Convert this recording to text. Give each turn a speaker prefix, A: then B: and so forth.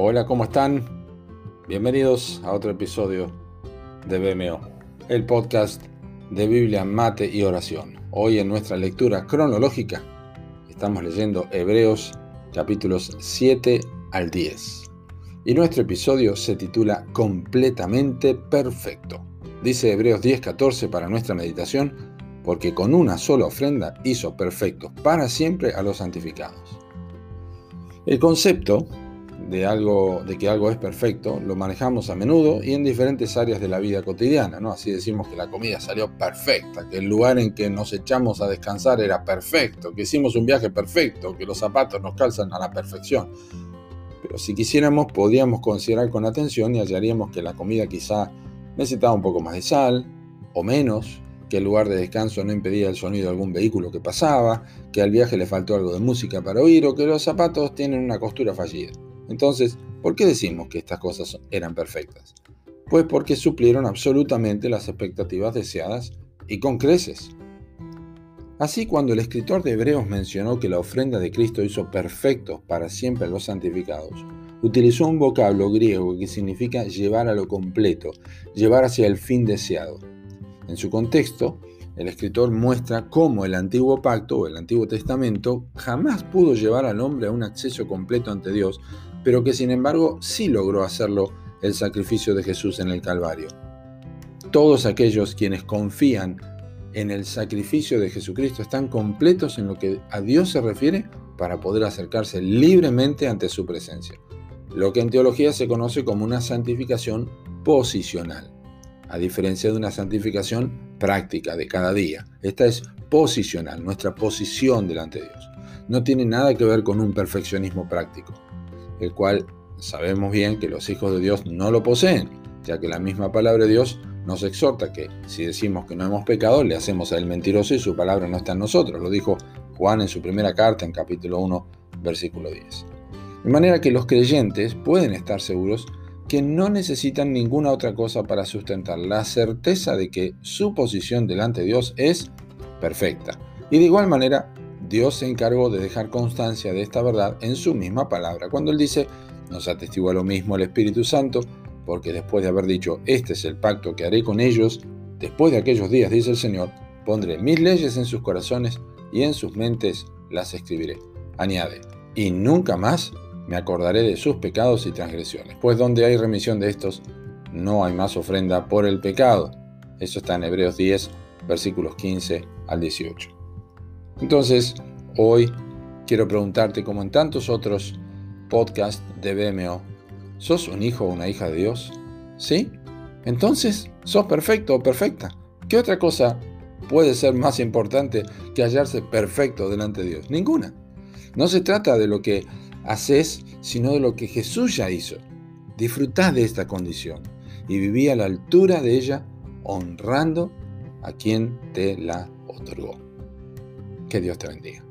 A: Hola, ¿cómo están? Bienvenidos a otro episodio de BMO, el podcast de Biblia, Mate y Oración. Hoy en nuestra lectura cronológica estamos leyendo Hebreos capítulos 7 al 10. Y nuestro episodio se titula Completamente Perfecto. Dice Hebreos 10:14 para nuestra meditación, porque con una sola ofrenda hizo perfectos para siempre a los santificados. El concepto de, algo, de que algo es perfecto lo manejamos a menudo y en diferentes áreas de la vida cotidiana. ¿no? Así decimos que la comida salió perfecta, que el lugar en que nos echamos a descansar era perfecto, que hicimos un viaje perfecto, que los zapatos nos calzan a la perfección. Pero si quisiéramos, podríamos considerar con atención y hallaríamos que la comida quizá necesitaba un poco más de sal o menos, que el lugar de descanso no impedía el sonido de algún vehículo que pasaba, que al viaje le faltó algo de música para oír o que los zapatos tienen una costura fallida. Entonces, ¿por qué decimos que estas cosas eran perfectas? Pues porque suplieron absolutamente las expectativas deseadas y con creces. Así, cuando el escritor de Hebreos mencionó que la ofrenda de Cristo hizo perfectos para siempre a los santificados, utilizó un vocablo griego que significa llevar a lo completo, llevar hacia el fin deseado. En su contexto, el escritor muestra cómo el antiguo pacto o el antiguo testamento jamás pudo llevar al hombre a un acceso completo ante Dios pero que sin embargo sí logró hacerlo el sacrificio de Jesús en el Calvario. Todos aquellos quienes confían en el sacrificio de Jesucristo están completos en lo que a Dios se refiere para poder acercarse libremente ante su presencia, lo que en teología se conoce como una santificación posicional, a diferencia de una santificación práctica de cada día. Esta es posicional, nuestra posición delante de Dios. No tiene nada que ver con un perfeccionismo práctico el cual sabemos bien que los hijos de Dios no lo poseen, ya que la misma palabra de Dios nos exhorta que si decimos que no hemos pecado, le hacemos a él mentiroso y su palabra no está en nosotros. Lo dijo Juan en su primera carta en capítulo 1, versículo 10. De manera que los creyentes pueden estar seguros que no necesitan ninguna otra cosa para sustentar la certeza de que su posición delante de Dios es perfecta. Y de igual manera Dios se encargó de dejar constancia de esta verdad en su misma palabra, cuando Él dice, nos atestigua lo mismo el Espíritu Santo, porque después de haber dicho, este es el pacto que haré con ellos, después de aquellos días, dice el Señor, pondré mis leyes en sus corazones y en sus mentes las escribiré. Añade, y nunca más me acordaré de sus pecados y transgresiones, pues donde hay remisión de estos, no hay más ofrenda por el pecado. Eso está en Hebreos 10, versículos 15 al 18. Entonces, hoy quiero preguntarte, como en tantos otros podcasts de BMO, ¿sos un hijo o una hija de Dios? ¿Sí? Entonces, sos perfecto o perfecta. ¿Qué otra cosa puede ser más importante que hallarse perfecto delante de Dios? Ninguna. No se trata de lo que haces, sino de lo que Jesús ya hizo. Disfrutá de esta condición y viví a la altura de ella, honrando a quien te la otorgó. Que Dios te bendiga.